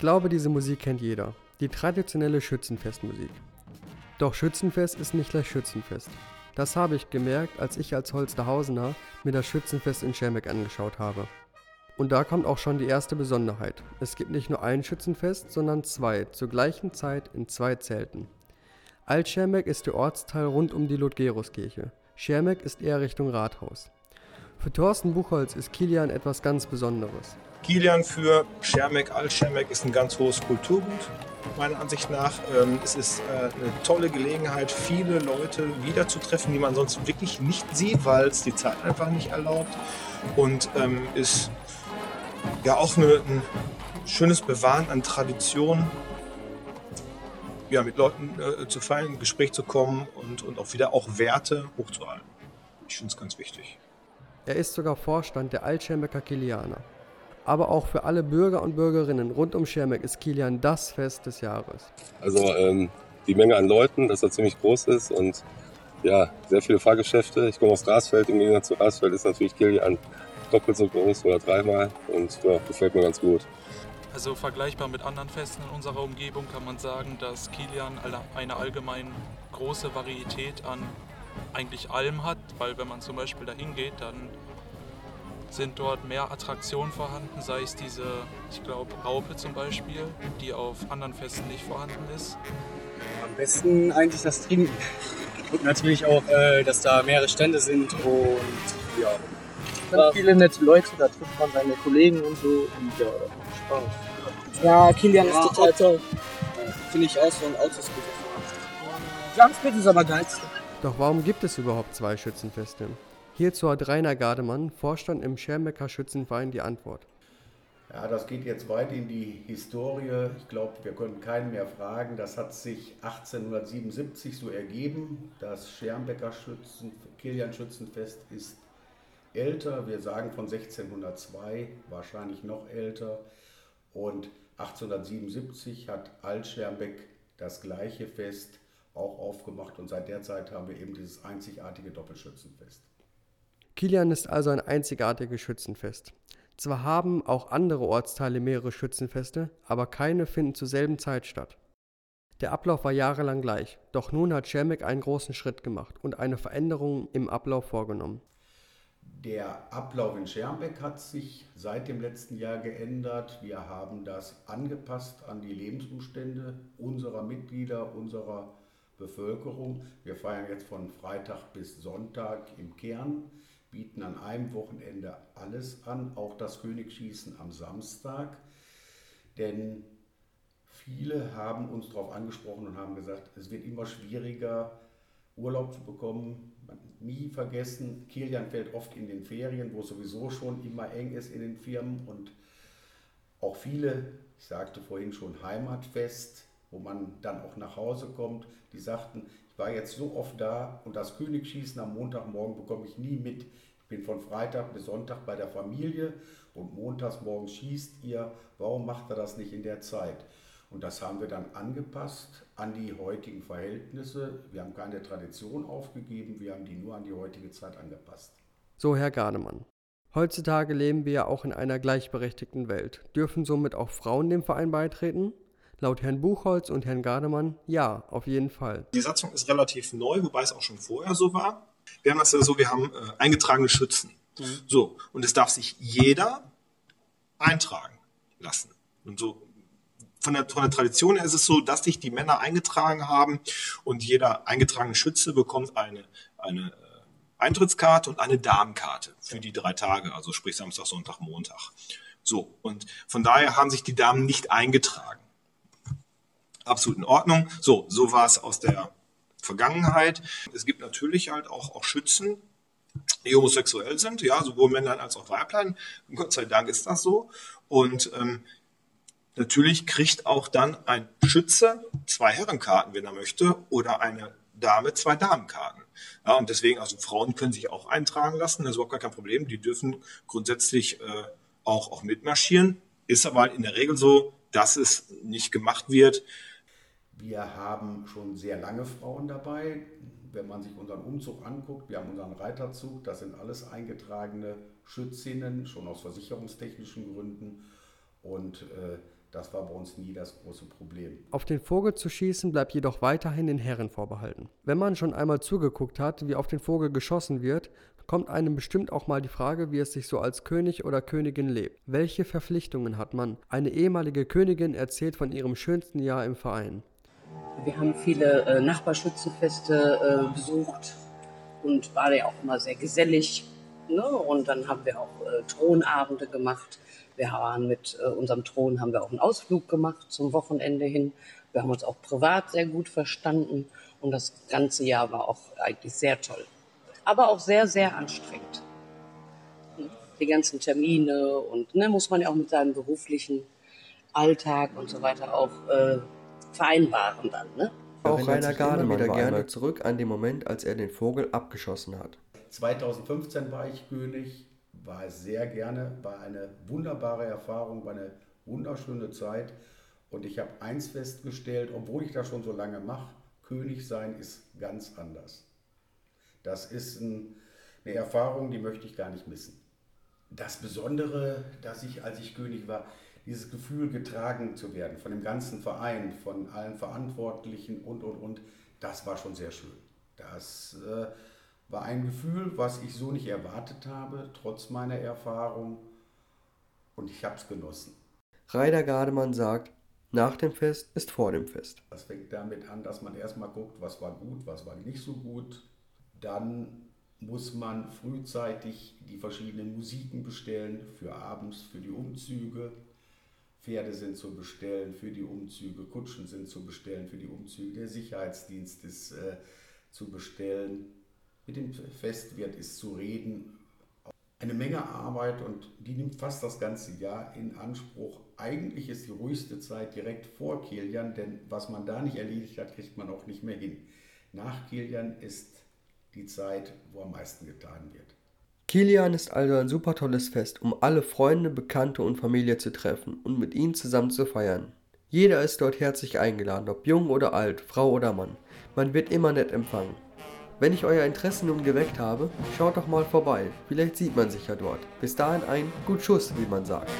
glaube, diese Musik kennt jeder. Die traditionelle Schützenfestmusik. Doch Schützenfest ist nicht gleich Schützenfest. Das habe ich gemerkt, als ich als Holsterhausener mir das Schützenfest in Schermeck angeschaut habe. Und da kommt auch schon die erste Besonderheit. Es gibt nicht nur ein Schützenfest, sondern zwei, zur gleichen Zeit in zwei Zelten. Alt-Schermeck ist der Ortsteil rund um die Ludgeruskirche. Schermeck ist eher Richtung Rathaus. Für Thorsten Buchholz ist Kilian etwas ganz Besonderes. Kilian für Schermeck, Alt-Schermeck ist ein ganz hohes Kulturgut, meiner Ansicht nach. Ähm, es ist äh, eine tolle Gelegenheit, viele Leute wiederzutreffen, die man sonst wirklich nicht sieht, weil es die Zeit einfach nicht erlaubt. Und ähm, ist ja auch eine, ein schönes Bewahren an Tradition, ja, mit Leuten äh, zu feiern, in Gespräch zu kommen und, und auch wieder auch Werte hochzuhalten. Ich finde es ganz wichtig. Er ist sogar Vorstand der Altschirmecker Kilianer. Aber auch für alle Bürger und Bürgerinnen rund um Schermeck ist Kilian das Fest des Jahres. Also ähm, die Menge an Leuten, dass er ziemlich groß ist und ja, sehr viele Fahrgeschäfte. Ich komme aus Grasfeld, im Gegensatz zu Grasfeld ist natürlich Kilian doppelt so groß oder dreimal und ja, gefällt mir ganz gut. Also vergleichbar mit anderen Festen in unserer Umgebung kann man sagen, dass Kilian eine allgemein große Varietät an eigentlich allem hat, weil wenn man zum Beispiel dahin geht, dann sind dort mehr Attraktionen vorhanden, sei es diese, ich glaube, Raupe zum Beispiel, die auf anderen Festen nicht vorhanden ist. Am besten eigentlich das Trinken. Und natürlich auch, äh, dass da mehrere Stände sind und ja. Und viele nette Leute, da trifft man seine Kollegen und so und ja, Spaß. Ja, Kilian ist Ja, total toll. Finde ich auch so ein Autoscooter. Jumpspit ist aber geilste. Doch warum gibt es überhaupt zwei Schützenfeste? Hierzu hat Rainer Gardemann, Vorstand im Schermecker Schützenverein, die Antwort. Ja, das geht jetzt weit in die Historie. Ich glaube, wir können keinen mehr fragen. Das hat sich 1877 so ergeben. Das Schermbecker Schützen, Kilian Schützenfest ist älter. Wir sagen von 1602, wahrscheinlich noch älter. Und 1877 hat Alt-Schermbeck das gleiche Fest auch aufgemacht. Und seit der Zeit haben wir eben dieses einzigartige Doppelschützenfest. Kilian ist also ein einzigartiges Schützenfest. Zwar haben auch andere Ortsteile mehrere Schützenfeste, aber keine finden zur selben Zeit statt. Der Ablauf war jahrelang gleich, doch nun hat Schermeck einen großen Schritt gemacht und eine Veränderung im Ablauf vorgenommen. Der Ablauf in Schermbeck hat sich seit dem letzten Jahr geändert. Wir haben das angepasst an die Lebensumstände unserer Mitglieder, unserer Bevölkerung. Wir feiern jetzt von Freitag bis Sonntag im Kern, bieten an einem Wochenende alles an, auch das Königsschießen am Samstag. Denn viele haben uns darauf angesprochen und haben gesagt, es wird immer schwieriger, Urlaub zu bekommen. Man nie vergessen, Kilian fällt oft in den Ferien, wo es sowieso schon immer eng ist in den Firmen und auch viele, ich sagte vorhin schon Heimatfest, wo man dann auch nach Hause kommt, die sagten, ich war jetzt so oft da und das Königsschießen am Montagmorgen bekomme ich nie mit. Ich bin von Freitag bis Sonntag bei der Familie und montags morgens schießt ihr. Warum macht er das nicht in der Zeit? Und das haben wir dann angepasst an die heutigen Verhältnisse. Wir haben keine Tradition aufgegeben, wir haben die nur an die heutige Zeit angepasst. So, Herr Gardemann. Heutzutage leben wir ja auch in einer gleichberechtigten Welt. Dürfen somit auch Frauen dem Verein beitreten? Laut Herrn Buchholz und Herrn Gardemann ja, auf jeden Fall. Die Satzung ist relativ neu, wobei es auch schon vorher so war. Wir haben das ja so, wir haben äh, eingetragene Schützen. So, und es darf sich jeder eintragen lassen. Und so von der, von der Tradition her ist es so, dass sich die Männer eingetragen haben und jeder eingetragene Schütze bekommt eine, eine äh, Eintrittskarte und eine Damenkarte für die drei Tage, also sprich Samstag, Sonntag, Montag. So, und von daher haben sich die Damen nicht eingetragen. Absolut in Ordnung. So, so war es aus der Vergangenheit. Es gibt natürlich halt auch, auch Schützen, die homosexuell sind, ja, sowohl Männlein als auch Weiblein. Gott sei Dank ist das so. Und ähm, natürlich kriegt auch dann ein Schütze zwei Herrenkarten, wenn er möchte, oder eine Dame zwei Damenkarten. Ja, und deswegen, also Frauen können sich auch eintragen lassen, das ist überhaupt gar kein Problem. Die dürfen grundsätzlich äh, auch, auch mitmarschieren. Ist aber halt in der Regel so, dass es nicht gemacht wird. Wir haben schon sehr lange Frauen dabei. Wenn man sich unseren Umzug anguckt, wir haben unseren Reiterzug, das sind alles eingetragene Schützinnen, schon aus versicherungstechnischen Gründen. Und äh, Das war bei uns nie das große Problem. Auf den Vogel zu schießen bleibt jedoch weiterhin den Herren vorbehalten. Wenn man schon einmal zugeguckt hat, wie auf den Vogel geschossen wird, kommt einem bestimmt auch mal die Frage, wie es sich so als König oder Königin lebt. Welche Verpflichtungen hat man? Eine ehemalige Königin erzählt von ihrem schönsten Jahr im Verein. Wir haben viele äh, Nachbarschützenfeste äh, besucht und war ja auch immer sehr gesellig. Ne? Und dann haben wir auch äh, Thronabende gemacht. Wir waren mit äh, unserem Thron haben wir auch einen Ausflug gemacht zum Wochenende hin. Wir haben uns auch privat sehr gut verstanden und das ganze Jahr war auch eigentlich sehr toll. Aber auch sehr, sehr anstrengend. Die ganzen Termine und ne, muss man ja auch mit seinem beruflichen Alltag und so weiter auch äh, vereinbaren dann. Ne? Auch Rainer Gardemann wieder gerne zurück an den Moment, als er den Vogel abgeschossen hat. 2015 war ich König, war es sehr gerne, war eine wunderbare Erfahrung, war eine wunderschöne Zeit. Und ich habe eins festgestellt, obwohl ich das schon so lange mache, König sein ist ganz anders. Das ist ein, eine Erfahrung, die möchte ich gar nicht missen. Das Besondere, dass ich, als ich König war, dieses Gefühl getragen zu werden von dem ganzen Verein, von allen Verantwortlichen und, und, und, das war schon sehr schön. Das äh, war ein Gefühl, was ich so nicht erwartet habe, trotz meiner Erfahrung. Und ich habe es genossen. Rainer Gardemann sagt, nach dem Fest ist vor dem Fest. Das fängt damit an, dass man erstmal guckt, was war gut, was war nicht so gut. Dann muss man frühzeitig die verschiedenen Musiken bestellen für abends, für die Umzüge. Pferde sind zu bestellen für die Umzüge, Kutschen sind zu bestellen für die Umzüge, der Sicherheitsdienst ist äh, zu bestellen. Mit dem Festwirt ist zu reden. Eine Menge Arbeit und die nimmt fast das ganze Jahr in Anspruch. Eigentlich ist die ruhigste Zeit direkt vor Kilian, denn was man da nicht erledigt hat, kriegt man auch nicht mehr hin. Nach Kilian ist die Zeit, wo am meisten getan wird. Kilian ist also ein super tolles Fest, um alle Freunde, Bekannte und Familie zu treffen und mit ihnen zusammen zu feiern. Jeder ist dort herzlich eingeladen, ob jung oder alt, Frau oder Mann. Man wird immer nett empfangen. Wenn ich euer Interesse nun geweckt habe, schaut doch mal vorbei, vielleicht sieht man sich ja dort. Bis dahin ein gut Schuss, wie man sagt.